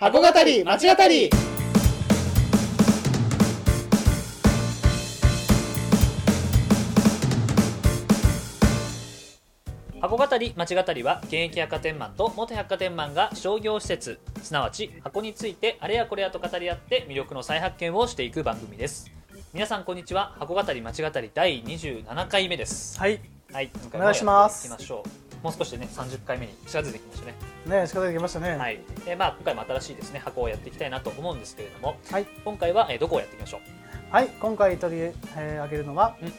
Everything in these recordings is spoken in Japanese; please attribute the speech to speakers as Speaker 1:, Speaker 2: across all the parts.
Speaker 1: 箱語り町語り。
Speaker 2: 箱語り町語りは現役百貨店マンと元百貨店マンが商業施設。すなわち箱についてあれやこれやと語り合って魅力の再発見をしていく番組です。皆さんこんにちは。箱語り町語り第27回目です。
Speaker 1: はい。
Speaker 2: はい。
Speaker 1: お願いします。
Speaker 2: 今回もやっていきましょうもう少しでね30回目に近づいてきましたね。
Speaker 1: ね仕方できましたね。
Speaker 2: はい、えーまあ今回も新しいですね箱をやっていきたいなと思うんですけれども
Speaker 1: はい、
Speaker 2: 今回は、えーどこをやっていきましょう？
Speaker 1: はい、今回取りえー上げるのは
Speaker 2: うん。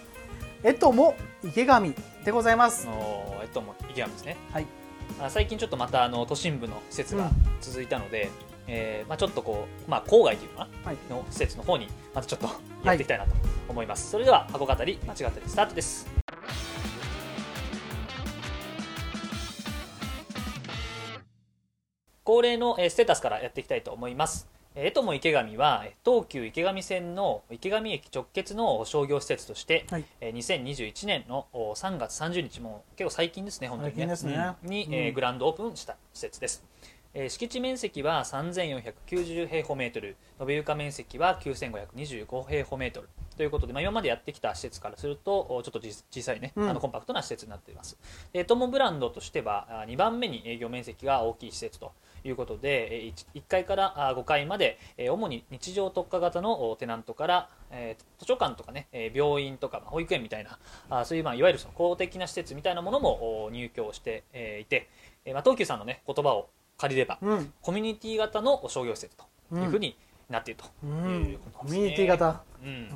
Speaker 1: えとも池上でございます。
Speaker 2: えっともう池上ですね。
Speaker 1: はい。
Speaker 2: あ最近ちょっとまたあの都心部の施設が
Speaker 1: うん。
Speaker 2: 続いたので、えーまあ、ちょっとこう、まあ、郊外というかな、
Speaker 1: はい。
Speaker 2: の施設の方にまたちょっとやっていきたいなと思います、それでは箱語り間違ってスタートです恒例のえーステータスからやっていきたいと思います。えとも池上はえー東急池上線の池上駅直結の商業施設として、
Speaker 1: はい。
Speaker 2: えー2021年のお3月30日も結構最近ですね本当にね。
Speaker 1: ね。
Speaker 2: うん。に、
Speaker 1: うん。
Speaker 2: えーグランドオープンした施設です、えー敷地面積は3490平方メートル。延べ床面積は9525平方メートル。ということで、まあ、今までやってきた施設からするとおちょっとじ小さいね、
Speaker 1: うん。
Speaker 2: あのコンパクトな施設になっています。でトモブランドとしては2番目に営業面積が大きい施設ということでえー 1, 階からあ5階までえー主に日常特化型のおテナントから、えー図書館とかねえー病院とかまあ保育園みたいなあそういうまあいわゆるその公的な施設みたいなものもお入居してえーいて、えーまあ、東急さんのね言葉を借りれば
Speaker 1: うん。
Speaker 2: コミュニティ型の商業施設というふうになっていると
Speaker 1: う
Speaker 2: い
Speaker 1: ん
Speaker 2: うことですね。
Speaker 1: コミュニティ型。
Speaker 2: うん。
Speaker 1: うん。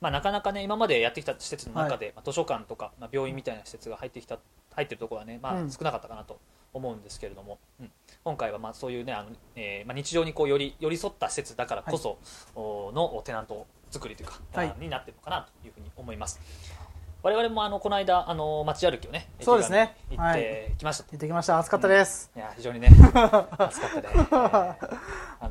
Speaker 2: まあ、なかなかね今までやってきた施設の中で、まあ、図書館とか、まあ、病院みたいな施設が入ってきた入ってるところはね、まあ
Speaker 1: う、ん。
Speaker 2: 少なかったかなと思うんですけれども、うん。今回はまあそういうねあの、えーまあ、日常にこうより寄り添った施設だからこそ、おのテナント作りというか、
Speaker 1: はい。
Speaker 2: あになってるのかなというふうに思います。我々もあのこの間あの街歩きをね
Speaker 1: そうですね。
Speaker 2: 行ってきました、
Speaker 1: 行ってきました。暑かったです。
Speaker 2: いや非常にね 暑かったで、えー。あ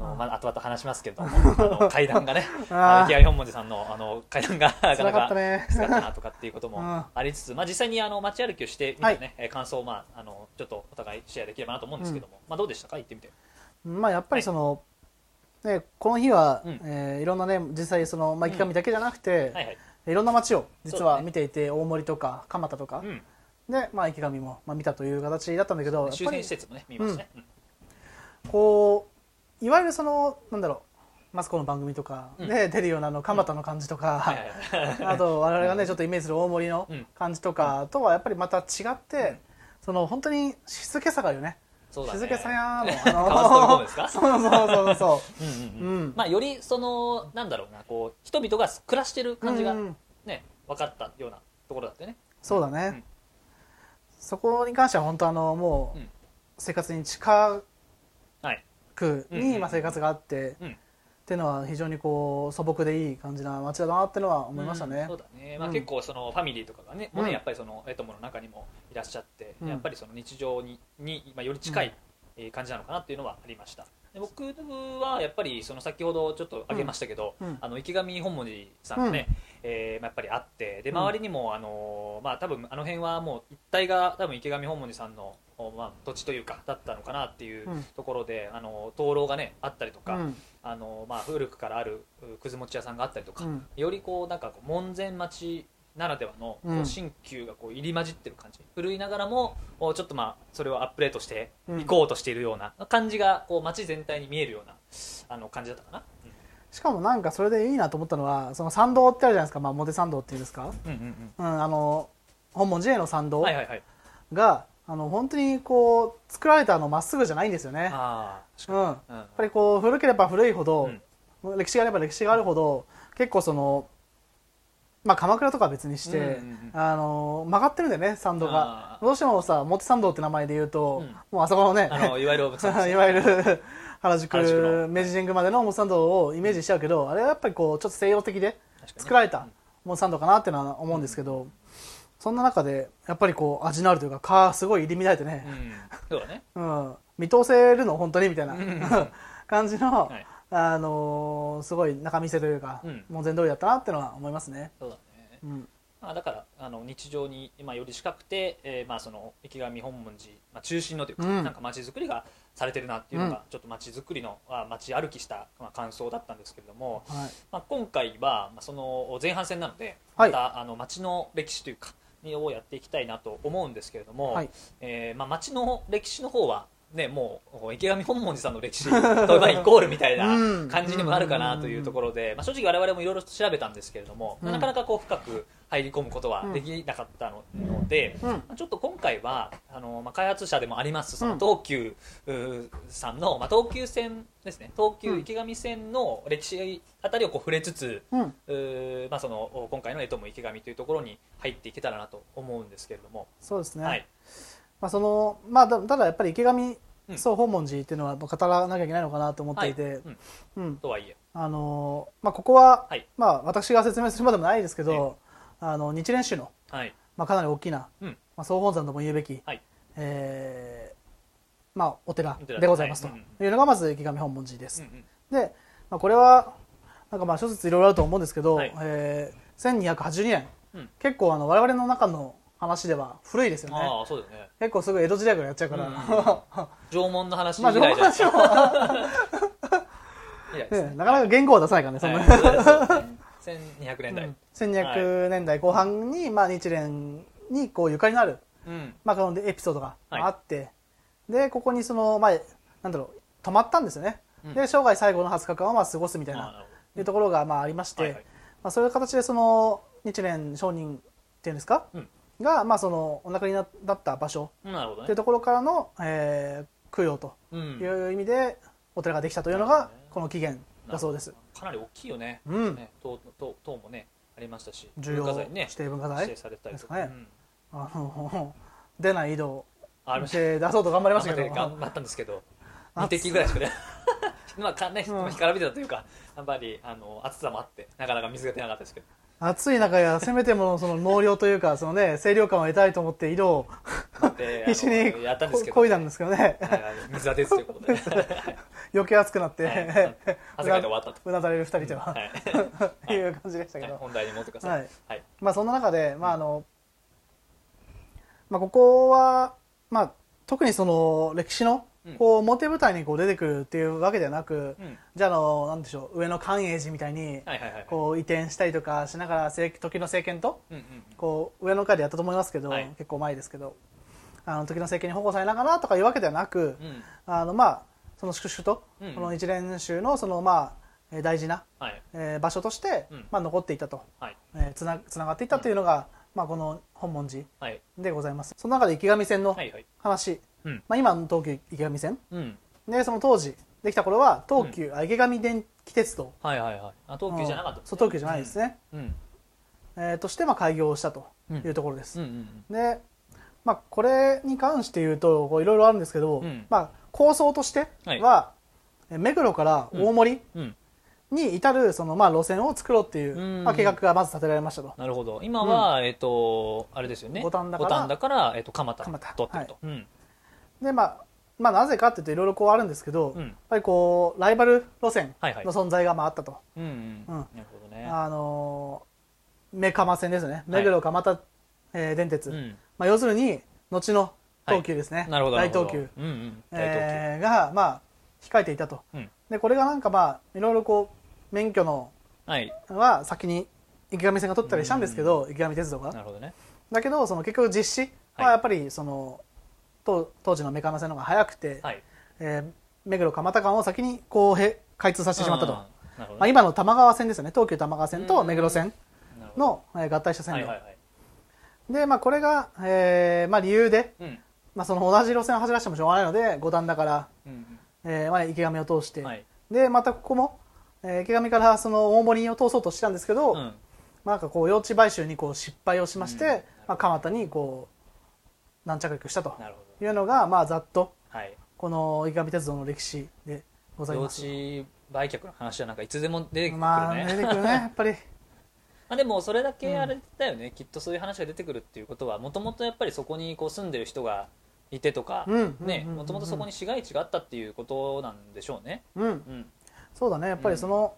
Speaker 2: のまあ後々話しますけれども あの階段がね あ
Speaker 1: あ
Speaker 2: の本門さんのあの階段がなかな
Speaker 1: 辛か
Speaker 2: きつかったなとかっていうことも
Speaker 1: うん。
Speaker 2: ありつつ、まあ、実際にあの街歩きをしてみてね、えー感想を、まあ、あのちょっとお互いシェアできればなと思うんですけども、まあ、どうでしたか？言ってみて。
Speaker 1: まあやっぱりそのねこの日は
Speaker 2: うん。
Speaker 1: えーいろんなね実際そのまあ池上だけじゃなくて
Speaker 2: はいはい、
Speaker 1: いろんな街を実は見ていて大森とか蒲田とか
Speaker 2: うん、
Speaker 1: でまあ池上もまあ見たという形だったんだけど
Speaker 2: 周辺施設もね見ましたね、うん。
Speaker 1: こういわゆるそのなんだろうマスコの番組とか
Speaker 2: うん。
Speaker 1: で出るようなあの蒲田の感じと
Speaker 2: はい
Speaker 1: か あと我々がねちょっとイメージする大森の
Speaker 2: うん。
Speaker 1: 感じとかとはやっぱりまた違ってその本当に静けさがよね。
Speaker 2: そうだね。
Speaker 1: 静けさやー
Speaker 2: かわすところですか？
Speaker 1: そうそうそうそ
Speaker 2: うんう。ん
Speaker 1: う
Speaker 2: うん。
Speaker 1: うん。
Speaker 2: まあよりそのなんだろうなこう人々が暮らしてる感じが
Speaker 1: うんうん。
Speaker 2: ね分かったようなところだったよね。
Speaker 1: そうだね。
Speaker 2: うん。
Speaker 1: そこに関しては本当あのもう
Speaker 2: うん。
Speaker 1: 生活に近
Speaker 2: はい
Speaker 1: く
Speaker 2: うんうんうん
Speaker 1: にまあ生活があって
Speaker 2: うん。
Speaker 1: っていうのは非常にこう素朴でいい感じな街だなってのは思いましたね。
Speaker 2: うんそうだね、まあ、
Speaker 1: うん。
Speaker 2: 結構そのファミリーとかがね、もう
Speaker 1: うん
Speaker 2: ねやっぱりそのエトモの中にもいらっしゃって、
Speaker 1: うん。
Speaker 2: やっぱりその日常にに、まあ、より近いえー感じなのかなっていうのはありましたで僕はやっぱりその先ほどちょっと挙げましたけど、
Speaker 1: うん。うん。
Speaker 2: あの池上本門寺さんがね、えーまあ、やっぱりあってで
Speaker 1: うん
Speaker 2: 周りにもあのーまあ多分あの辺はもう一帯が多分池上本門寺さんの、おまあ、土地というかだったのかなっていう
Speaker 1: うん。
Speaker 2: ところで、あの灯籠がねあったりとか、
Speaker 1: うん。
Speaker 2: あのまあ、古くからあるうくず餅屋さんがあったりとか、
Speaker 1: うん。
Speaker 2: よりこうなんかこう門前町ならではの新旧がこう入り混じってる感じ、古いながらもちょっとまあそれをアップデートしていこうとしているような感じがこう街全体に見えるようなあの感じだったかな、
Speaker 1: しかもなんかそれでいいなと思ったのはその参道ってあるじゃないですか、まあ、表参道っていうんですか、
Speaker 2: うんうんうん。
Speaker 1: うん、あの本門寺への参道
Speaker 2: はいはいはい。
Speaker 1: が、あの本当にこう作られたのまっすぐじゃないんですよね、うん、やっぱりこう古ければ古いほど、
Speaker 2: うん。
Speaker 1: 歴史があれば歴史があるほど結構その、まあ、鎌倉とかは別にして、
Speaker 2: うんうんうん
Speaker 1: あの曲がってるんだよね参道が。どうしてもさ表参道って名前で言うと、
Speaker 2: うん。
Speaker 1: もうあそこのね
Speaker 2: いわゆる
Speaker 1: いわゆる原宿明治神宮までの表参道をイメージしちゃうけどあれはやっぱりこうちょっと西洋的で作られた表参道かなっていうのは思うんですけど、そんな中でやっぱりこう味のあるというかかすごい入り乱れてね、
Speaker 2: うん。そうだね。
Speaker 1: うん。見通せるの？本当に？みたいな。
Speaker 2: うん。
Speaker 1: 感じの、
Speaker 2: はい
Speaker 1: あのーすごい仲見せというか、
Speaker 2: うん。
Speaker 1: 門前通りだったなってのは思いますね。
Speaker 2: そうだね。
Speaker 1: うん。
Speaker 2: まあ、だからあの日常に、まあ、より近くて、えーまあ、その池上本門寺、まあ、中心のというか、
Speaker 1: うん。
Speaker 2: なんか街づくりがされてるなっていうのが、
Speaker 1: うん
Speaker 2: ちょっと街づくりのあ街歩きした、まあ、感想だったんですけれども、
Speaker 1: はい。
Speaker 2: まあ、今回は、まあ、その前半戦なのでま
Speaker 1: はい。
Speaker 2: た、あの街の歴史というかにをやっていきたいなと思うんですけれども、
Speaker 1: はい。
Speaker 2: えーまあ、街の歴史の方は、ね、もう池上本門寺さんの歴史とまあイコールみたいな
Speaker 1: うん。
Speaker 2: 感じにもなるかなというところで、まあ、正直我々もいろいろ調べたんですけれども、
Speaker 1: うん。
Speaker 2: なかなかこう深く入り込むことはできなかったのので、ちょっと今回はあの、まあ、開発者でもありますその
Speaker 1: うん。
Speaker 2: 東急さんの、まあ、東急線ですね。東急
Speaker 1: うん。
Speaker 2: 池上線の歴史あたりをこう触れつつ、まあ、その今回の「えとも池上」というところに入っていけたらなと思うんですけれども、
Speaker 1: そうですね、
Speaker 2: はい
Speaker 1: まあそのまあ、だただやっぱり池上
Speaker 2: うん。
Speaker 1: 総本門寺っていうのは語らなきゃいけないのかなと思っていて、
Speaker 2: はい。うん。
Speaker 1: うん。
Speaker 2: とはいえ。
Speaker 1: あのーまあ、ここは、
Speaker 2: はい。
Speaker 1: まあ、私が説明するまでもないですけど、あの日蓮宗の、
Speaker 2: はい。
Speaker 1: まあ、かなり大きな、
Speaker 2: うん。
Speaker 1: まあ、総本山とも言うべき、
Speaker 2: はい。
Speaker 1: えーまあ、お寺
Speaker 2: お寺
Speaker 1: でございますと
Speaker 2: はい。
Speaker 1: いうのがまず池上本門寺です。
Speaker 2: うんうん。
Speaker 1: で、まあ、これはなんかまあ諸説いろいろあると思うんですけど、
Speaker 2: はい。
Speaker 1: えー1282年、
Speaker 2: うん。
Speaker 1: 結構あの我々の中の話では古いですよね。
Speaker 2: ああそうだよね。
Speaker 1: 結構すぐ江戸時代からやっちゃうから、
Speaker 2: うん。縄文の話以
Speaker 1: まあ
Speaker 2: 来
Speaker 1: 縄
Speaker 2: じゃ
Speaker 1: 文
Speaker 2: な
Speaker 1: かなか言語は出さないからね、そんな。
Speaker 2: はいそうですそうです。1200年代、
Speaker 1: うん。1200年代後半に、まあ、日蓮にこうゆかりのある、
Speaker 2: うん。
Speaker 1: まあ、このエピソードが
Speaker 2: はい。
Speaker 1: あって、でここにその、まあ、なんだろう泊まったんですよね、
Speaker 2: うん。
Speaker 1: で生涯最後の20日間をまあ過ごすみたいないうところがまあありまして、
Speaker 2: はいはい。
Speaker 1: まあ、そういう形でその日蓮上人っていうんですか、
Speaker 2: うん
Speaker 1: が、まあ、そのお亡くなりになった場所。
Speaker 2: うんなるほどね。
Speaker 1: っていうところからの、えー供養と
Speaker 2: うん。
Speaker 1: いう意味でお寺ができたというのがこの起源だそうです。
Speaker 2: かなり大きいよね、
Speaker 1: うん。
Speaker 2: ね。塔塔塔もねありましたし
Speaker 1: 重要
Speaker 2: 文化財ね。
Speaker 1: 指定文化
Speaker 2: 指
Speaker 1: 財
Speaker 2: 定されたりとか、
Speaker 1: ですか
Speaker 2: うん。
Speaker 1: あの 出ない井戸
Speaker 2: ありました
Speaker 1: で出そうと頑張りましたけど。
Speaker 2: 頑張ったんですけど。
Speaker 1: 暑
Speaker 2: 2滴ぐらいしかね。まあかね、
Speaker 1: うん。
Speaker 2: 干からびてたというかやっぱりあの暑さもあってなかなか水が出なかったですけど
Speaker 1: 暑い中やせめてもその納涼というかそのね 清涼感を得たいと思って井戸を
Speaker 2: で
Speaker 1: 必死に
Speaker 2: やったんですけど。
Speaker 1: こいだんですけどね。
Speaker 2: はいということで、は い
Speaker 1: 余計暑くなって、
Speaker 2: はい。汗かいて終わったと、
Speaker 1: うなだれる二人では、
Speaker 2: はい。
Speaker 1: い、う感じでしたけど、
Speaker 2: はい。本題に戻ってくださ
Speaker 1: はい。い
Speaker 2: はい。
Speaker 1: まあそんな中で、まああのまあ、ここは、まあ、特にその歴史の
Speaker 2: うん
Speaker 1: こう表舞台にこう出てくるっていうわけではなく、
Speaker 2: うん。
Speaker 1: じゃああのなんでしょう上野寛永寺みたいにこう移転したりとかしながら政時の政権とこう上の階でやったと思いますけど、
Speaker 2: はい。
Speaker 1: 結構前ですけどあの時の政権に保護されながらとかいうわけではなく、
Speaker 2: うん。
Speaker 1: あのまあその粛々と、
Speaker 2: うん。
Speaker 1: この一連宗のそのまあえー大事な、
Speaker 2: はい。
Speaker 1: えー場所として、
Speaker 2: うん。
Speaker 1: まあ、残っていたと、
Speaker 2: はい。
Speaker 1: えーつなつながっていったというのが、まあ、この本門寺
Speaker 2: はい。
Speaker 1: でございます。その中で池上線の
Speaker 2: はいはい。
Speaker 1: 話、
Speaker 2: うん。
Speaker 1: まあ、今の東急池上線。
Speaker 2: うん。
Speaker 1: でその当時できた頃は東急、あ池上電気鉄道。
Speaker 2: はいはいはい。あ東急じゃなかった。ね
Speaker 1: そう東急じゃないですね、
Speaker 2: うん。
Speaker 1: えーとしてまあ開業をしたというところです、
Speaker 2: うんうん
Speaker 1: で、まあ、これに関して言うとこういろいろあるんですけど、
Speaker 2: うん。
Speaker 1: まあ、構想としては、
Speaker 2: はい。
Speaker 1: え目黒から大森
Speaker 2: うん。
Speaker 1: に至るその、まあ、路線を作ろうっていう、
Speaker 2: うん。
Speaker 1: まあ、計画がまず立てられましたと。
Speaker 2: なるほど。今は、えっ、とあれですよね。
Speaker 1: 五反田から
Speaker 2: 田から、えっと蒲田
Speaker 1: 蒲田。
Speaker 2: 取ってると、うん
Speaker 1: で、まあ、まあ、なぜかっていうといろいろこうあるんですけど、
Speaker 2: うん。
Speaker 1: やっぱりこうライバル路線
Speaker 2: はいはい。
Speaker 1: の存在がまああったと、
Speaker 2: うんうん。
Speaker 1: うん。
Speaker 2: なるほどね。
Speaker 1: あのー目蒲線ですね。目黒蒲田、えー電鉄、
Speaker 2: うん。
Speaker 1: まあ、要するに後の東急ですね、
Speaker 2: なるほどな
Speaker 1: 大東急、
Speaker 2: うんうん。大東急、
Speaker 1: えーが、まあ、控えていたと。
Speaker 2: うん。
Speaker 1: でこれがなんかまあいろいろこう免許の
Speaker 2: はい。
Speaker 1: は先に池上線が取ったりしたんですけど、池上鉄道が。
Speaker 2: なるほどね。
Speaker 1: だけどその結局実施は
Speaker 2: はい。
Speaker 1: やっぱりその、当当時のメカナ線の方が早くて、
Speaker 2: はい。
Speaker 1: えー目黒蒲田間を先にこうへ開通させてしまったと、まあ、
Speaker 2: ね
Speaker 1: 今の多摩川線ですよね。東急多摩川線と
Speaker 2: うん。
Speaker 1: 目黒線の、えー合体した線路、
Speaker 2: はいはいはい。
Speaker 1: で、まあ、これが、えーまあ、理由で、
Speaker 2: うん。
Speaker 1: まあ、その同じ路線を走らせてもしょうがないので五反田から、
Speaker 2: うん
Speaker 1: えーまあ、池上を通して、
Speaker 2: うんはい。
Speaker 1: でまたここも、えー池上からその大森を通そうとしたんですけど、
Speaker 2: うん。
Speaker 1: まあ、なんかこう用地買収にこう失敗をしまして、
Speaker 2: うん。
Speaker 1: まあ、蒲田にこう軟着陸したと。
Speaker 2: なるほど
Speaker 1: いうのが、まあ、ざっと。
Speaker 2: はい。
Speaker 1: この池上鉄道の歴史でござい
Speaker 2: 用
Speaker 1: ます。
Speaker 2: 地売却の話はなんかいつでも出てくるね、
Speaker 1: まあ、出てくるね、やっぱり。
Speaker 2: まあでもそれだけあれだよね、きっとそういう話が出てくるっていうことはもともとやっぱりそこにこう住んでる人がいてとかもともとそこに市街地があったっていうことなんでしょうね。
Speaker 1: うん、
Speaker 2: うん。
Speaker 1: そうだね、やっぱりその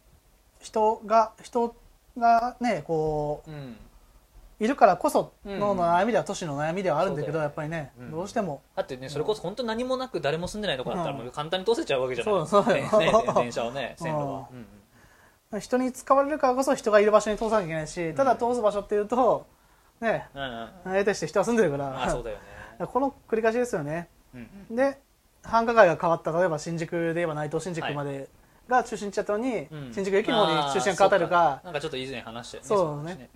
Speaker 1: 人が、人がね、こ
Speaker 2: うん。
Speaker 1: う、いるからこそ
Speaker 2: うん。
Speaker 1: の悩みでは都市の悩みではあるんだけどやっぱりね
Speaker 2: うん。
Speaker 1: どうしても。
Speaker 2: だってねそれこそ本当何もなく誰も住んでないところだったら簡単に通せちゃうわけじゃない
Speaker 1: そうそう
Speaker 2: 電車をね線路は。
Speaker 1: 人に使われるからこそ人がいる場所に通さなきゃいけないしただ通す場所っていうとね
Speaker 2: うんうん。
Speaker 1: 得てして人は住んでるか
Speaker 2: まあそう
Speaker 1: ら
Speaker 2: だよね。
Speaker 1: この繰り返しですよね。で繁華街が変わった例えば新宿で言えば内藤新宿までが中心地だったのに、
Speaker 2: うん。
Speaker 1: 新宿駅の方に中心が変わったりとか。
Speaker 2: なんかちょっと以前話したよね
Speaker 1: そうね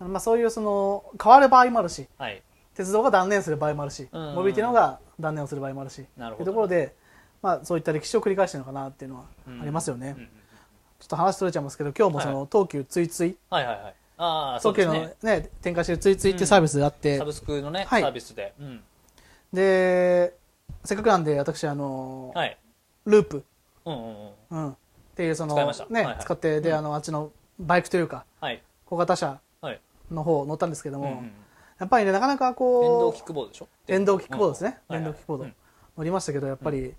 Speaker 1: まあ、そういうその変わる場合もあるし
Speaker 2: はい。
Speaker 1: 鉄道が断念する場合もあるし、
Speaker 2: うん。
Speaker 1: モビリティの方が断念をする場合もあるし
Speaker 2: なるほど。
Speaker 1: というところで、まあ、そういった歴史を繰り返してるのかなっていうのは
Speaker 2: うん。
Speaker 1: ありますよね、
Speaker 2: うんうん
Speaker 1: ちょっと話取れちゃいますけど今日もその、東急ついつい
Speaker 2: はいはい。
Speaker 1: 東急の
Speaker 2: ね
Speaker 1: ね展開してるついついっていうサービスがあって、
Speaker 2: サブスクのねサ
Speaker 1: はい。
Speaker 2: ービスで。うん。
Speaker 1: でせっかくなんで私あの、
Speaker 2: はい。
Speaker 1: ループ、
Speaker 2: うんうんうん。
Speaker 1: うん、っていうそのね、
Speaker 2: はいはい。
Speaker 1: 使ってで、
Speaker 2: うん。
Speaker 1: あのあっちのバイクというか
Speaker 2: はい。
Speaker 1: 小型車
Speaker 2: はい
Speaker 1: の方乗ったんですけども、やっぱりねなかなかこう
Speaker 2: 電動キックボードでしょ？
Speaker 1: 電動キックボードですね、
Speaker 2: うん
Speaker 1: 電動キックボード、乗りましたけどやっぱり、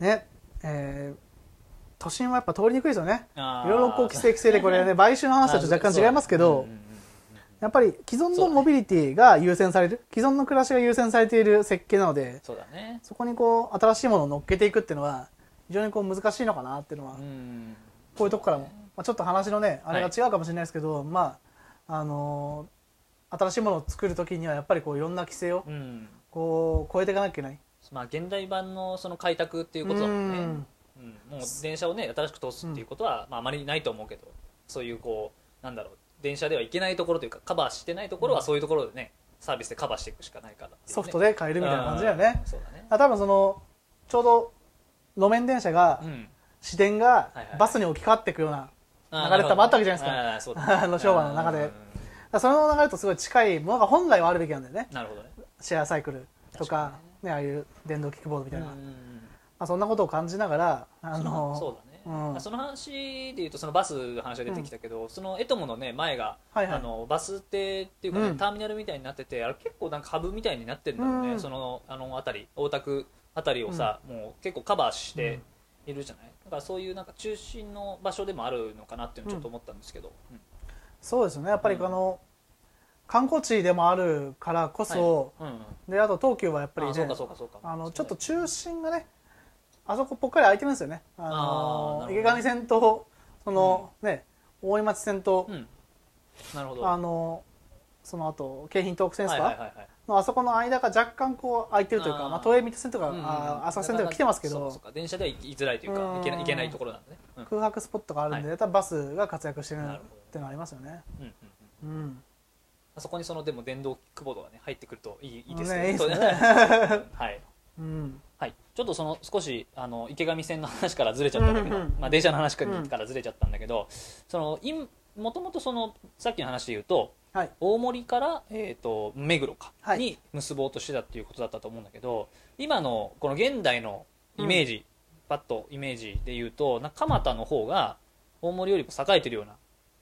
Speaker 1: ね、えー都心はやっぱ通りにくいですよね。いろいろこう規制規制でこれね買収の話と若干違いますけど、やっぱり既存のモビリティが優先される、既存の暮らしが優先されている設計なので
Speaker 2: そうだね。
Speaker 1: そこにこう新しいものを乗っけていくっていうのは非常にこう難しいのかなっていうのは、
Speaker 2: うん
Speaker 1: こういうとこからも、まあ、ちょっと話のねあれが違うかもしれないですけど、まああのー新しいものを作る時にはやっぱりこういろんな規制を
Speaker 2: うん。
Speaker 1: こう超えていかなきゃいけない。
Speaker 2: まあ現代版のその開拓っていうことだもんね。
Speaker 1: うん。
Speaker 2: うん。もう電車をね新しく通すっていうことは、まあ、あまりないと思うけどそういうこうなんだろう電車ではいけないところというかカバーしてないところはそういうところでねサービスでカバーしていくしかないからね、
Speaker 1: ソフトで変えるみたいな感じだよね。
Speaker 2: うん。そうだね。
Speaker 1: あ多分そのちょうど路面電車が
Speaker 2: うん。
Speaker 1: 支電がバスに置き換わっていくような流れあったわけじゃないですか。
Speaker 2: あ
Speaker 1: の商売の中でその流れとすごい近いものが本来はあるべきなんだよね。
Speaker 2: なるほどね。
Speaker 1: シェアサイクルとか
Speaker 2: 確
Speaker 1: ね。ああいう電動キックボードみたいな、ま
Speaker 2: うん
Speaker 1: あ、そんなことを感じながらあ
Speaker 2: その
Speaker 1: の
Speaker 2: そうだね、
Speaker 1: うん。
Speaker 2: その話でいうとそのバスの話が出てきたけど、そのエトモのね前が、
Speaker 1: はいはい。
Speaker 2: あのバス停っていうかね、
Speaker 1: うん。
Speaker 2: ターミナルみたいになっててあれ結構なんかハブみたいになってるんだろうね、
Speaker 1: うん。
Speaker 2: そのあの辺り大田区辺りをさ、もう結構カバーしているじゃない、だからそういうなんか中心の場所でもあるのかなっていうのをちょっと思ったんですけど、うん。
Speaker 1: そうですよね。やっぱりこの、観光地でもあるからこそ、
Speaker 2: うんうん。
Speaker 1: であと東急はやっぱり
Speaker 2: あ
Speaker 1: のちょっと中心がねあそこぽっかり空いてるんですよね。あの池上線とその、ね大井町線と、
Speaker 2: うん。なるほど。
Speaker 1: あのその後京浜東北線ですか、
Speaker 2: はいはいはいはい
Speaker 1: のあそこの間が若干こう空いてるというかまあ、東映水戸線とか、
Speaker 2: うんうん
Speaker 1: あ浅草線とか来てますけど
Speaker 2: そうかそうか電車では行きづらいというか
Speaker 1: うん。
Speaker 2: 行けない行けないところなんだね、うん。
Speaker 1: 空白スポットがあるんで、
Speaker 2: はい。
Speaker 1: バスが活躍してるっていうのはありますよね。
Speaker 2: うんうんうん。
Speaker 1: うん、
Speaker 2: あそこにそのでも電動キックボードがね入ってくるといいいいです
Speaker 1: ね。いいですね。
Speaker 2: はい、
Speaker 1: うん、
Speaker 2: はい、ちょっとその少しあの池上線の話からずれちゃったんだけど、
Speaker 1: うんうんうん。
Speaker 2: まあ、電車の話からずれちゃったんだけど、そのいもともとそのさっきの話で言うと
Speaker 1: はい、
Speaker 2: 大森から、えー、と目黒か、
Speaker 1: はい。
Speaker 2: に結ぼうとしてたっていうことだったと思うんだけど今のこの現代のイメージ、パッとイメージで言うとなんか蒲田の方が大森よりも栄えてるような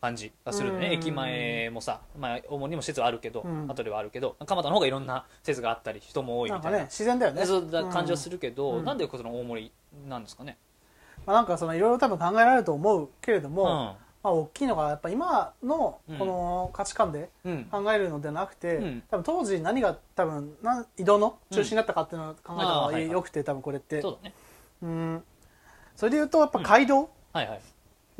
Speaker 2: 感じがするよね、
Speaker 1: うん。
Speaker 2: 駅前もさ、まあ、大森にも施設はあるけど、
Speaker 1: うん。
Speaker 2: 後ではあるけど蒲田の方がいろんな施設があったり人も多いみたいな。
Speaker 1: ね自然だよね。
Speaker 2: そうだ感じはするけど、
Speaker 1: うん。
Speaker 2: なんでこの大森なんですかね、
Speaker 1: まあ、なんかそのいろいろ多分考えられると思うけれども、
Speaker 2: うん
Speaker 1: まあ、大きいのがやっぱ今の
Speaker 2: うん。
Speaker 1: この価値観で
Speaker 2: うん。
Speaker 1: 考えるのではなくて、
Speaker 2: うん。
Speaker 1: 多分当時何が多分移動の中心だったかっていうのを考えた方がよくて多分これって。
Speaker 2: そうだね。
Speaker 1: うん。それで言うとやっぱ街道
Speaker 2: はいはい、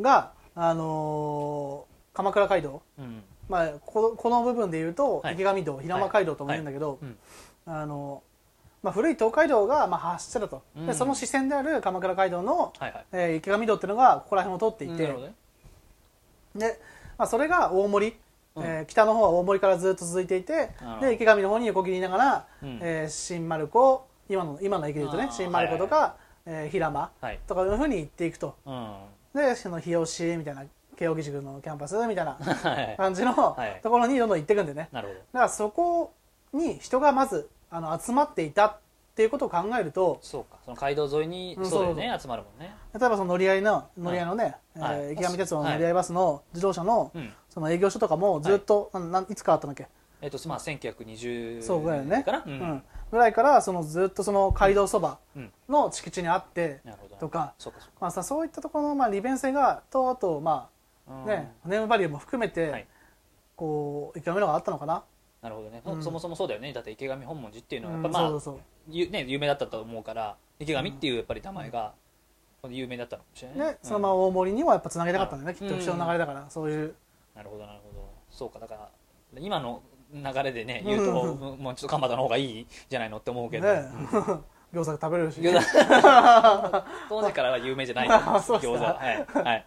Speaker 1: が、あのー鎌倉街道、
Speaker 2: うん。
Speaker 1: まあ、ここの部分で言うと、
Speaker 2: はい。
Speaker 1: 池上道平間街道とも言うんだけど、
Speaker 2: はい。うん。
Speaker 1: あのまあ、古い東海道がまあ発してたと、
Speaker 2: うん。
Speaker 1: でその支線である鎌倉街道の、
Speaker 2: はいはい。
Speaker 1: えー池上道っていうのがここら辺を通っていて、
Speaker 2: ね
Speaker 1: でまあ、それが大森、
Speaker 2: うん。
Speaker 1: えー北の方は大森からずっと続いていてで池上の方に横切りながら、
Speaker 2: うん。
Speaker 1: えー新丸子今の今の駅で言うとね新丸子とか、えー平間
Speaker 2: はい。
Speaker 1: とかいうふうに行っていくと。
Speaker 2: うん。
Speaker 1: でその日吉みたいな慶應義塾のキャンパスみたいな
Speaker 2: はい。
Speaker 1: 感じの
Speaker 2: はい。
Speaker 1: ところにどんどん行っていくんでね。
Speaker 2: なるほど。
Speaker 1: だからそこに人がまずあの集まっていたっていうことを考えると
Speaker 2: そうか。その街道沿いに
Speaker 1: うん
Speaker 2: そうだよね。集まるもんね。
Speaker 1: 例えばその乗り合いの乗り合いのね、
Speaker 2: はい。
Speaker 1: えー池上鉄道の乗り合いバスの自動車の
Speaker 2: うん。
Speaker 1: その営業所とかもずっと、なんなんいつ変わったんだっけ？
Speaker 2: えっとまあ1920
Speaker 1: そうぐらいね。
Speaker 2: かなう
Speaker 1: うん。んぐらいからそのずっとその街道そば
Speaker 2: うん。
Speaker 1: の敷地にあってとか、
Speaker 2: そうかそう
Speaker 1: まあ、さそういったところのまあ利便性がとあとま
Speaker 2: か
Speaker 1: あね、ネームバリューも含めて、
Speaker 2: はい。
Speaker 1: こう池上のがあったのかな、
Speaker 2: なるほどね、
Speaker 1: うん。
Speaker 2: そもそもそうだよね。だって池上本門寺っていうのは
Speaker 1: うん
Speaker 2: やっぱまあ、
Speaker 1: そうそう
Speaker 2: ゆね、有名だったと思うから池上っていうやっぱり名前が有名だったのかもしれない
Speaker 1: ね、そのまま大森にもやっぱつなげたかったんだよね、
Speaker 2: うん。
Speaker 1: きっと人の流れだから、そういう。
Speaker 2: なるほどなるほど。そうか。だから今の流れでね言うと、
Speaker 1: うん
Speaker 2: もうちょっと蒲田の方がいいじゃないのって思うけど、
Speaker 1: ね、餃子食べれるし、
Speaker 2: 餃子。当時からは有名じゃないと思います
Speaker 1: そうっすか
Speaker 2: 餃子。ははい、はい、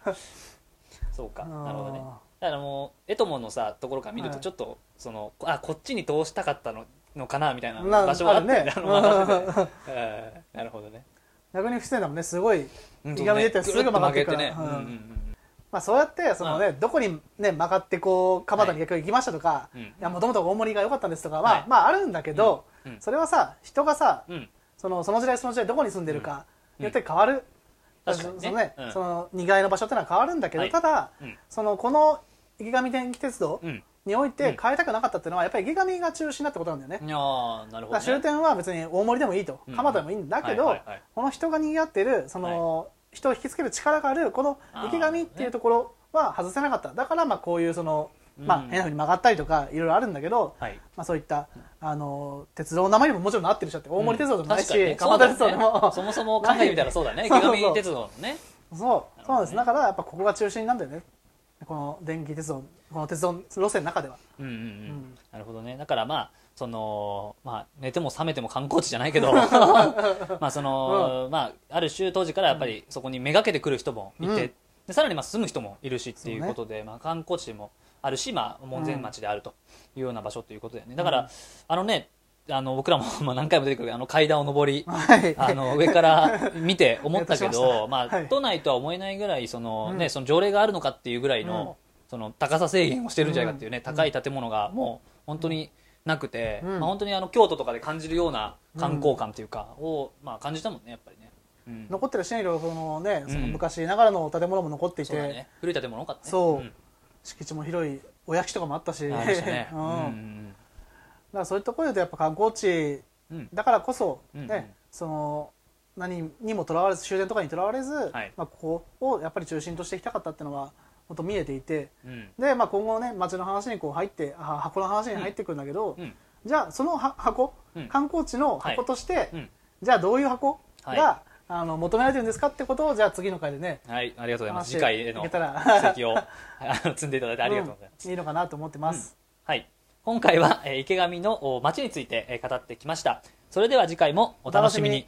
Speaker 2: そうか。なるほどねだからもうエトモのさところから見ると
Speaker 1: はい。
Speaker 2: ちょっと、そのあこっちに通したかったののかなみたいな
Speaker 1: な
Speaker 2: 場所があって なるほどね。
Speaker 1: 逆に不自然だもんねすごい、
Speaker 2: うん
Speaker 1: 池上出てすぐ曲がって
Speaker 2: ね、
Speaker 1: まあ、そうやってその、ねどこに、ね、曲がってこう蒲田に結局行きましたとか、もともと大森が良かったんですとかは、
Speaker 2: はい。
Speaker 1: まああるんだけど、
Speaker 2: うん。うん。
Speaker 1: それはさ人がさ
Speaker 2: うん。
Speaker 1: そのその時代その時代どこに住んでるか
Speaker 2: うん。
Speaker 1: によって変わる、
Speaker 2: 確かにね。
Speaker 1: そのね、
Speaker 2: うん。
Speaker 1: その2階の場所ってのは変わるんだけど、
Speaker 2: はい。
Speaker 1: ただ、
Speaker 2: うん。
Speaker 1: そのこの池上電気鉄道
Speaker 2: うん。
Speaker 1: において変えたくなかったっていうのはやっぱり池上が中心だってことなんだよね。
Speaker 2: いやーなるほど、ね、
Speaker 1: 終点は別に大森でもいいと
Speaker 2: うん
Speaker 1: 蒲田でもいいんだけど、この人が賑わってるその、人を引きつける力があるこの池上っていうところは外せなかった。だからまあこういうその、まあ、
Speaker 2: うん
Speaker 1: 変なふうに曲がったりとかいろいろあるんだけど、
Speaker 2: はい。
Speaker 1: まあ、そういったあの鉄道の名前にももちろんなってるしだって大森鉄道でもないし、
Speaker 2: 確かにね。
Speaker 1: 蒲田鉄道でも
Speaker 2: そもそも考えてみたらそうだ ね。池上鉄道のね。
Speaker 1: そうそう。なんです。
Speaker 2: ね
Speaker 1: だからやっぱここが中心なんだよねこの電気鉄道この鉄道路線の中では。
Speaker 2: うんうんうん、
Speaker 1: ん。
Speaker 2: なるほどね。だからまあそのまあ寝ても覚めても観光地じゃないけど まあその、まあある種当時からやっぱりそこにめがけてくる人もいて、
Speaker 1: うん。
Speaker 2: でさらにまあ住む人もいるしっていうことで、まあ観光地でもあるしまあ門前町であるというような場所ということだよね。だから、あのねあの僕らも まあ何回も出てくるあの階段を上り
Speaker 1: はい。
Speaker 2: あの上から見て 思ったけど、まあ
Speaker 1: はい。
Speaker 2: 都内とは思えないぐらいその、
Speaker 1: うん。
Speaker 2: ね、その条例があるのかっていうぐらいの,、
Speaker 1: うん。
Speaker 2: その高さ制限をしてるんじゃないかっていうね、
Speaker 1: うん。
Speaker 2: 高い建物がもう本当になくて、
Speaker 1: うん。
Speaker 2: まあ、本当にあの京都とかで感じるような観光感というかを、まあ、感じたもんねやっぱりね、うん、
Speaker 1: 残ってるしねいろいろそのねその
Speaker 2: うん。
Speaker 1: 昔ながらの建物も残っていて、
Speaker 2: 古い建物多かったね。
Speaker 1: そう。
Speaker 2: ん。
Speaker 1: 敷地も広いお焼きとかもあったし。
Speaker 2: ね。
Speaker 1: う
Speaker 2: うん
Speaker 1: からそういうところでやっぱ観光地
Speaker 2: うん。
Speaker 1: だからこそ、
Speaker 2: うん
Speaker 1: ねその何にもとらわれず終電とかにとらわれず、
Speaker 2: はい。
Speaker 1: まあ、ここをやっぱり中心としていきたかったっていうのは本当見えていて
Speaker 2: うん。
Speaker 1: で、まあ、今後ね街の話にこう入ってあ箱の話に入ってくるんだけど、
Speaker 2: うん。
Speaker 1: じゃあそのは箱、
Speaker 2: うん。
Speaker 1: 観光地の箱として、
Speaker 2: うん。
Speaker 1: じゃあどういう箱が、
Speaker 2: はい。
Speaker 1: あの求められてるんですかってことをじゃあ次の回でね
Speaker 2: はい。ありがとうございます。次回への
Speaker 1: いけたら。
Speaker 2: 席を 積んでいただいてありがとうございます、
Speaker 1: うん。いいのかなと思ってます、
Speaker 2: はい。今回は、え、池上の街について、え、語ってきました。それでは次回もお楽しみに。